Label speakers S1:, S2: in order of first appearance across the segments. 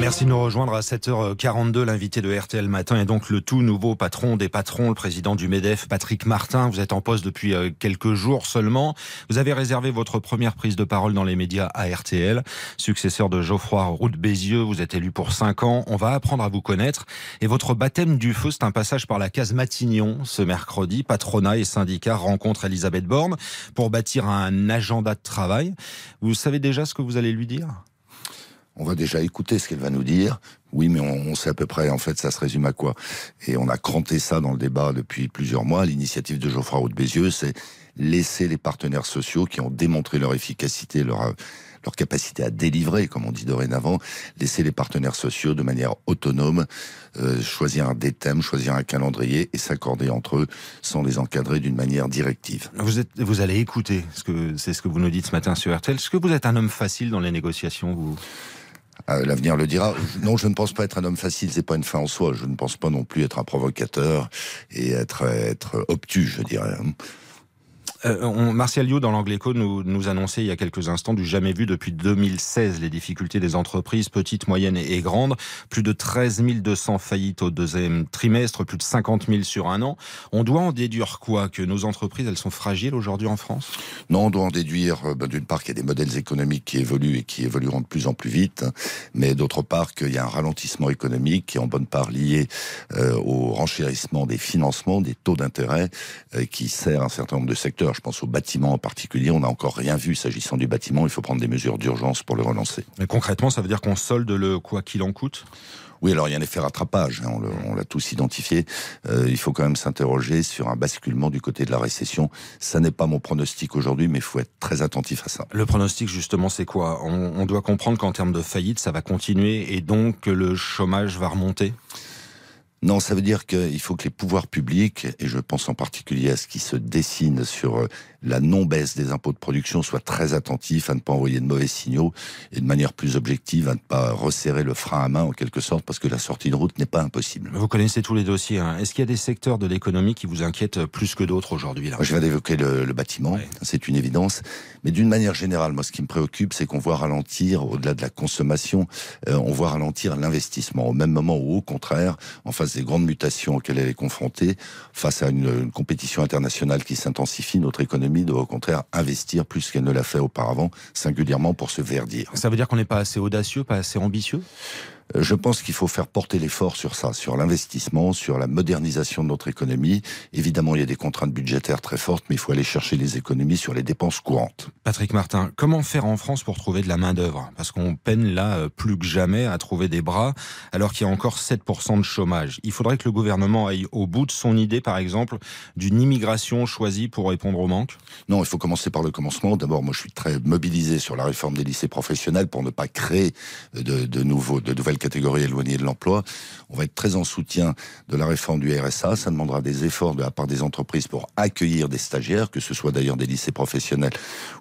S1: Merci de nous rejoindre à 7h42. L'invité de RTL Matin est donc le tout nouveau patron des patrons, le président du MEDEF, Patrick Martin. Vous êtes en poste depuis euh, quelques jours seulement. Vous avez réservé votre première prise de parole dans les médias à RTL. Successeur de Geoffroy Roux de Bézieux, vous êtes élu pour 5 ans. On va apprendre à vous connaître. Et votre baptême du feu, c'est un passage par la case Matignon ce mercredi. Patronat et syndicats rencontrent Elisabeth Borne pour bâtir un agenda de travail. Vous savez déjà ce que vous allez lui dire?
S2: On va déjà écouter ce qu'elle va nous dire. Oui, mais on, sait à peu près, en fait, ça se résume à quoi? Et on a cranté ça dans le débat depuis plusieurs mois. L'initiative de Geoffroy Roux de Bézieux, c'est laisser les partenaires sociaux qui ont démontré leur efficacité, leur, leur capacité à délivrer, comme on dit dorénavant, laisser les partenaires sociaux de manière autonome euh, choisir des thèmes, choisir un calendrier et s'accorder entre eux sans les encadrer d'une manière directive.
S1: Vous, êtes, vous allez écouter, c'est ce que vous nous dites ce matin sur RTL. Est-ce que vous êtes un homme facile dans les négociations, vous?
S2: L'avenir le dira. Non, je ne pense pas être un homme facile, c'est pas une fin en soi. Je ne pense pas non plus être un provocateur et être, être obtus, je dirais.
S1: Euh, Martial Liu, dans l'Angleco, nous, nous annonçait il y a quelques instants du jamais vu depuis 2016 les difficultés des entreprises petites, moyennes et, grandes. Plus de 13 200 faillites au deuxième trimestre, plus de 50 000 sur un an. On doit en déduire quoi? Que nos entreprises, elles sont fragiles aujourd'hui en France?
S2: Non, on doit en déduire euh, ben, d'une part qu'il y a des modèles économiques qui évoluent et qui évolueront de plus en plus vite, mais d'autre part qu'il y a un ralentissement économique qui est en bonne part lié euh, au renchérissement des financements, des taux d'intérêt, qui sert un certain nombre de secteurs je pense au bâtiment en particulier. On n'a encore rien vu s'agissant du bâtiment. Il faut prendre des mesures d'urgence pour le relancer.
S1: Mais concrètement, ça veut dire qu'on solde le quoi qu'il en coûte?
S2: Oui, alors il y a un effet rattrapage, hein, on l'a tous identifié. Euh, il faut quand même s'interroger sur un basculement du côté de la récession. Ça n'est pas mon pronostic aujourd'hui, mais il faut être très attentif à ça.
S1: Le pronostic, justement, c'est quoi? On, on doit comprendre qu'en termes de faillite, ça va continuer et donc que le chômage va remonter?
S2: Non, ça veut dire qu'il faut que les pouvoirs publics, et je pense en particulier à ce qui se dessine sur euh, la non-baisse des impôts de production, soient très attentifs à ne pas envoyer de mauvais signaux et de manière plus objective à ne pas resserrer le frein à main en quelque sorte, parce que la sortie de route n'est pas impossible.
S1: Vous connaissez tous les dossiers. Hein. Est-ce qu'il y a des secteurs de l'économie qui vous inquiètent plus que d'autres aujourd'hui
S2: Je viens d'évoquer le, bâtiment, c'est une évidence. Mais d'une manière générale, moi, ce qui me préoccupe, c'est qu'on voit ralentir, au-delà de la consommation, euh, on voit ralentir l'investissement. Au même moment où, au contraire, en face des grandes mutations auxquelles elle est confrontée, face à une, compétition internationale qui s'intensifie, notre économie doit au contraire investir plus qu'elle ne l'a fait auparavant, singulièrement pour se verdir.
S1: Ça veut dire qu'on n'est pas assez audacieux, pas assez ambitieux?
S2: Je pense qu'il faut faire porter l'effort sur ça, sur l'investissement, sur la modernisation de notre économie. Évidemment, il y a des contraintes budgétaires très fortes, mais il faut aller chercher les économies sur les dépenses courantes.
S1: Patrick Martin, comment faire en France pour trouver de la main-d'œuvre? Parce qu'on peine là euh, plus que jamais à trouver des bras, alors qu'il y a encore 7% de chômage. Il faudrait que le gouvernement aille au bout de son idée, par exemple, d'une immigration choisie pour répondre au manque
S2: Non, il faut commencer par le commencement. D'abord, moi, je suis très mobilisé sur la réforme des lycées professionnels pour ne pas créer de, de nouveaux, de nouvelles catégorie éloignée de l'emploi. On va être très en soutien de la réforme du RSA. Ça demandera des efforts de la part des entreprises pour accueillir des stagiaires, que ce soit d'ailleurs des lycées professionnels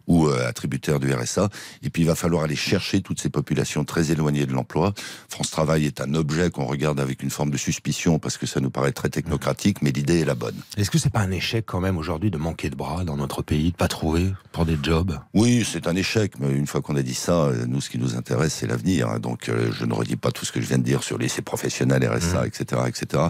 S2: ou euh, attributaires du RSA. Et puis il va falloir aller chercher toutes ces populations très éloignées de l'emploi. France Travail est un objet qu'on regarde avec une forme de suspicion parce que ça nous paraît très technocratique, mais l'idée est la bonne.
S1: Est-ce que c'est pas un échec quand même aujourd'hui de manquer de bras dans notre pays, de pas trouver pour des jobs?
S2: Oui, c'est un échec, mais une fois qu'on a dit ça, nous ce qui nous intéresse c'est l'avenir. Donc euh, je ne redis pas tout ce que je viens de dire sur lycées professionnels, RSA, etc., etc.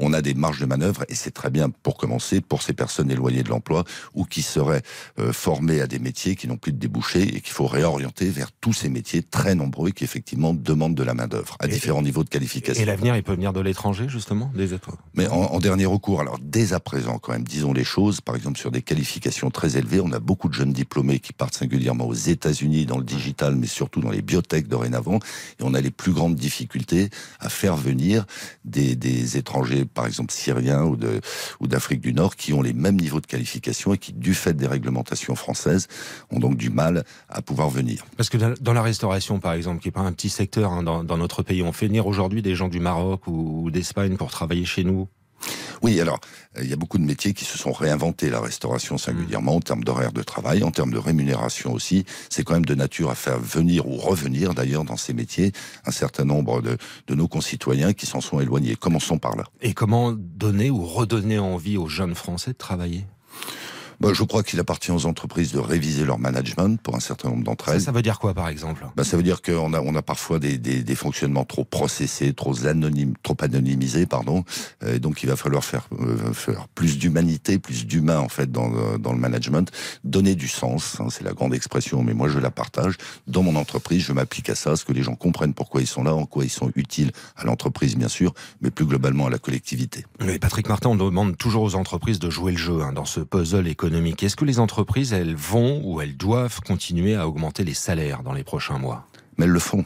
S2: on a des marges de manœuvre et c'est très bien pour commencer pour ces personnes éloignées de l'emploi ou qui seraient euh, formées à des métiers qui n'ont plus de débouchés et qu'il faut réorienter vers tous ces métiers très nombreux qui effectivement demandent de la main d'œuvre à différents niveaux de qualification.
S1: Et l'avenir, il peut venir de l'étranger justement, des
S2: Mais en, dernier recours, alors dès à présent, quand même, disons les choses. Par exemple, sur des qualifications très élevées, on a beaucoup de jeunes diplômés qui partent singulièrement aux États-Unis dans le digital, mais surtout dans les biotech dorénavant, et on a les plus grandes difficulté à faire venir des, étrangers, par exemple syriens ou d'Afrique du Nord, qui ont les mêmes niveaux de qualification et qui, du fait des réglementations françaises, ont donc du mal à pouvoir venir.
S1: Parce que dans la restauration, par exemple, qui est pas un petit secteur hein, dans, notre pays, on fait venir aujourd'hui des gens du Maroc ou d'Espagne pour travailler chez nous
S2: oui, alors, euh, il y a beaucoup de métiers qui se sont réinventés, la restauration singulièrement, en termes d'horaire de travail, en termes de rémunération aussi. C'est quand même de nature à faire venir ou revenir d'ailleurs dans ces métiers un certain nombre de, de nos concitoyens qui s'en sont éloignés. Commençons par là.
S1: Et comment donner ou redonner envie aux jeunes Français de travailler?
S2: Bah, Je crois qu'il appartient aux entreprises de réviser leur management pour un certain nombre d'entre elles.
S1: Ça, veut dire quoi, par exemple?
S2: Bah, Ça veut dire qu'on a, on a parfois des, des, des, fonctionnements trop processés, trop, anonymes, trop anonymisés, pardon. Et donc, il va falloir faire, euh, faire plus d'humanité, plus d'humain, en fait, dans, dans le management. Donner du sens, hein, c'est la grande expression, mais moi, je la partage. Dans mon entreprise, je m'applique à ça, à ce que les gens comprennent pourquoi ils sont là, en quoi ils sont utiles à l'entreprise, bien sûr, mais plus globalement à la collectivité.
S1: Oui, Patrick Martin, on demande toujours aux entreprises de jouer le jeu hein, dans ce puzzle économique. Est-ce que les entreprises, elles vont ou elles doivent continuer à augmenter les salaires dans les prochains mois?
S2: Mais elles le font.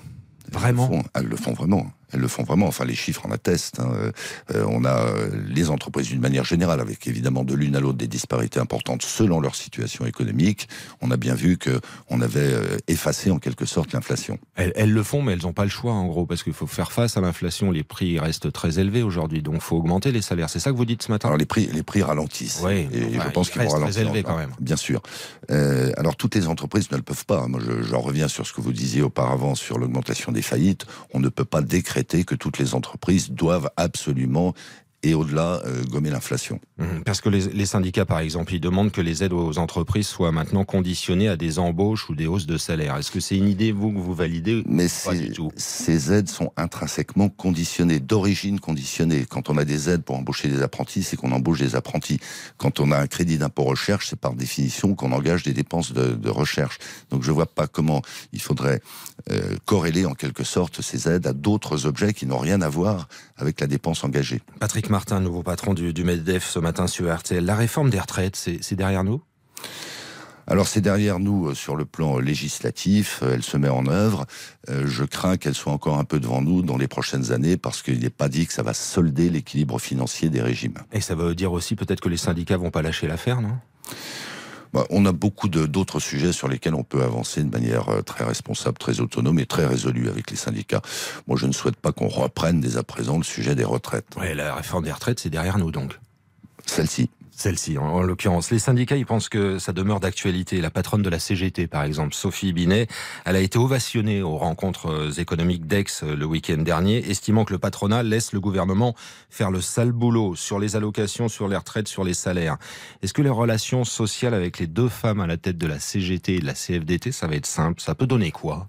S1: Vraiment?
S2: elles le font vraiment. Elles le font vraiment. Enfin, les chiffres en attestent. Hein. Euh, on a euh, les entreprises d'une manière générale, avec évidemment de l'une à l'autre des disparités importantes selon leur situation économique. On a bien vu que on avait euh, effacé en quelque sorte l'inflation.
S1: Elles, elles, le font, mais elles n'ont pas le choix en gros, parce qu'il faut faire face à l'inflation. Les prix restent très élevés aujourd'hui, donc il faut augmenter les salaires. C'est ça que vous dites ce matin?
S2: Alors les prix, les prix ralentissent.
S1: Oui,
S2: et je pense qu'ils vont ralentir.
S1: Très élevés quand même.
S2: Bien sûr. Euh, alors toutes les entreprises ne le peuvent pas. Moi, je, j'en reviens sur ce que vous disiez auparavant sur l'augmentation des faillites. On ne peut pas décréter que toutes les entreprises doivent absolument et au-delà euh, gommer l'inflation.
S1: Mmh, parce que les, les, syndicats, par exemple, ils demandent que les aides aux entreprises soient maintenant conditionnées à des embauches ou des hausses de salaire. Est-ce que c'est une idée, vous, que vous validez
S2: Mais ces aides sont intrinsèquement conditionnées, d'origine conditionnées. Quand on a des aides pour embaucher des apprentis, c'est qu'on embauche des apprentis. Quand on a un crédit d'impôt recherche, c'est par définition qu'on engage des dépenses de, de, recherche. Donc je vois pas comment il faudrait euh, corréler en quelque sorte ces aides à d'autres objets qui n'ont rien à voir avec la dépense engagée.
S1: Patrick Martin, nouveau patron du, du MEDEF ce matin sur RTL. La réforme des retraites, c'est derrière nous?
S2: Alors c'est derrière nous euh, sur le plan législatif, euh, elle se met en œuvre. Je crains qu'elle soit encore un peu devant nous dans les prochaines années parce qu'il n'est pas dit que ça va solder l'équilibre financier des régimes.
S1: Et ça veut dire aussi peut-être que les syndicats vont pas lâcher l'affaire, non?
S2: Bah, on a beaucoup d'autres sujets sur lesquels on peut avancer de manière très responsable, très autonome et très résolue avec les syndicats. Moi, je ne souhaite pas qu'on reprenne dès à présent le sujet des retraites.
S1: Oui, la réforme des retraites, c'est derrière nous donc.
S2: Celle-ci
S1: celle-ci, en, l'occurrence. Les syndicats, ils pensent que ça demeure d'actualité. La patronne de la CGT, par exemple, Sophie Binet, elle a été ovationnée aux rencontres économiques d'Aix le week-end dernier, estimant que le patronat laisse le gouvernement faire le sale boulot sur les allocations, sur les retraites, sur les salaires. Est-ce que les relations sociales avec les deux femmes à la tête de la CGT et de la CFDT, ça va être simple? Ça peut donner quoi?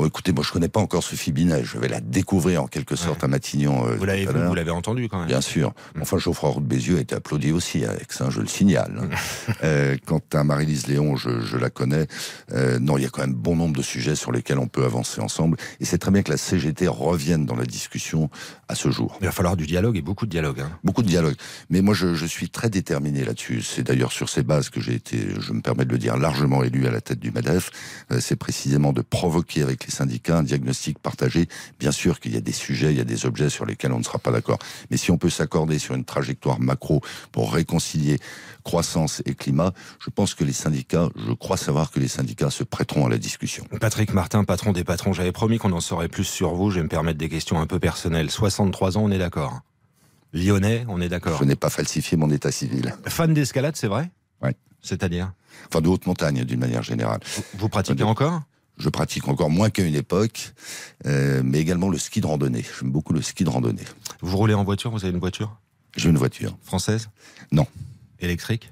S2: Oh, écoutez, moi je connais pas encore Sophie Binet, je vais la découvrir en quelque sorte ouais. à Matignon.
S1: Euh, vous l'avez vous l'avez entendu quand même.
S2: Bien sûr. Mm. Enfin, Geoffroy Roux de Bézieux a été applaudi aussi avec ça, je le signale. euh, quant à Marie-Lise Léon, je, je, la connais. Euh, non, il y a quand même bon nombre de sujets sur lesquels on peut avancer ensemble. Et c'est très bien que la CGT revienne dans la discussion à ce jour.
S1: Il va falloir du dialogue et beaucoup de dialogue. Hein.
S2: Beaucoup de dialogue. Mais moi, je, je suis très déterminé là-dessus. C'est d'ailleurs sur ces bases que j'ai été, je me permets de le dire, largement élu à la tête du MEDEF. Euh, c'est précisément de provoquer avec les syndicats un diagnostic partagé. Bien sûr qu'il y a des sujets, il y a des objets sur lesquels on ne sera pas d'accord. Mais si on peut s'accorder sur une trajectoire macro pour réconcilier croissance et climat, je pense que les syndicats, je crois savoir que les syndicats se prêteront à la discussion.
S1: Patrick Martin, patron des patrons, j'avais promis qu'on en saurait plus sur vous. Je vais me permettre des questions un peu personnelles. 63 ans, on est d'accord Lyonnais, on est d'accord
S2: Je n'ai pas falsifié mon état civil.
S1: Fan d'escalade, c'est vrai?
S2: Oui.
S1: C'est-à-dire?
S2: Enfin, de haute montagne, d'une manière générale.
S1: Vous, vous pratiquez de... encore?
S2: Je pratique encore moins qu'à une époque, euh, mais également le ski de randonnée. J'aime beaucoup le ski de randonnée.
S1: Vous roulez en voiture Vous avez une voiture?
S2: J'ai une voiture.
S1: Française?
S2: Non.
S1: Électrique?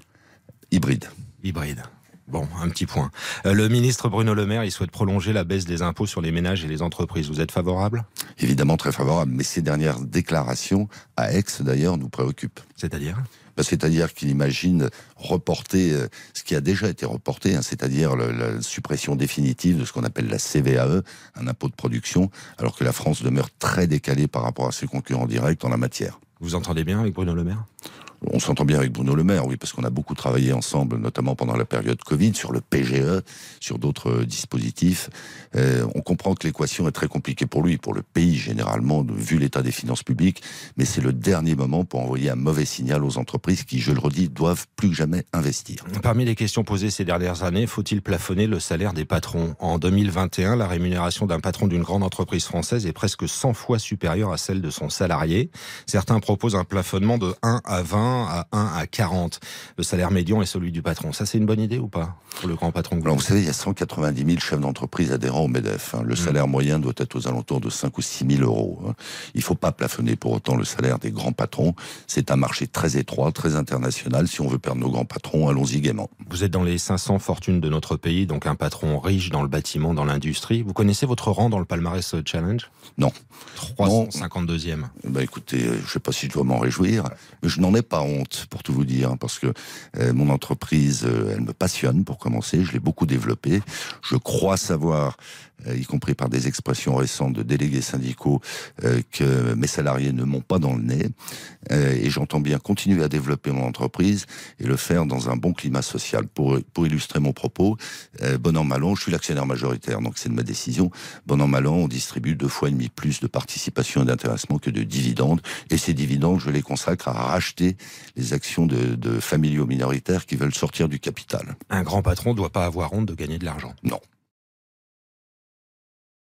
S2: Hybride.
S1: Hybride. Bon, un petit point. Euh, le ministre Bruno Le Maire, il souhaite prolonger la baisse des impôts sur les ménages et les entreprises. Vous êtes favorable?
S2: Évidemment très favorable, mais ces dernières déclarations, à Aix d'ailleurs, nous préoccupent.
S1: C'est-à-dire?
S2: C'est-à-dire qu'il imagine reporter ce qui a déjà été reporté, hein, c'est-à-dire la suppression définitive de ce qu'on appelle la CVAE, un impôt de production, alors que la France demeure très décalée par rapport à ses concurrents directs en la matière.
S1: Vous entendez bien avec Bruno Le Maire?
S2: On s'entend bien avec Bruno Le Maire, oui, parce qu'on a beaucoup travaillé ensemble, notamment pendant la période Covid, sur le PGE, sur d'autres dispositifs. Euh, on comprend que l'équation est très compliquée pour lui, pour le pays généralement, vu l'état des finances publiques, mais c'est le dernier moment pour envoyer un mauvais signal aux entreprises qui, je le redis, doivent plus que jamais investir.
S1: Parmi les questions posées ces dernières années, faut-il plafonner le salaire des patrons? En 2021, la rémunération d'un patron d'une grande entreprise française est presque 100 fois supérieure à celle de son salarié. Certains proposent un plafonnement de 1 à 20 à 1 à 40. Le salaire médian est celui du patron. Ça, c'est une bonne idée ou pas pour le grand patron
S2: Alors, vous savez, il y a 190 000 chefs d'entreprise adhérents au MEDEF. Hein. Le mmh. salaire moyen doit être aux alentours de 5 ou 6 000 euros. Hein. Il ne faut pas plafonner pour autant le salaire des grands patrons. C'est un marché très étroit, très international. Si on veut perdre nos grands patrons, allons-y gaiement.
S1: Vous êtes dans les 500 fortunes de notre pays, donc un patron riche dans le bâtiment, dans l'industrie. Vous connaissez votre rang dans le palmarès Challenge?
S2: Non.
S1: 352e.
S2: Ben écoutez, je ne sais pas si je dois m'en réjouir, mais je n'en ai pas honte, pour tout vous dire, parce que euh, mon entreprise, euh, elle me passionne, pour commencer. Je l'ai beaucoup développée. Je crois savoir euh, y compris par des expressions récentes de délégués syndicaux, euh, que mes salariés ne m'ont pas dans le nez. Euh, et j'entends bien continuer à développer mon entreprise et le faire dans un bon climat social. Pour, pour illustrer mon propos, bon an, mal an, je suis l'actionnaire majoritaire, donc c'est de ma décision. Bon an, mal an, on distribue deux fois et demi plus de participation et d'intéressement que de dividendes. Et ces dividendes, je les consacre à racheter les actions de, de familiaux minoritaires qui veulent sortir du capital.
S1: Un grand patron ne doit pas avoir honte de gagner de l'argent.
S2: Non.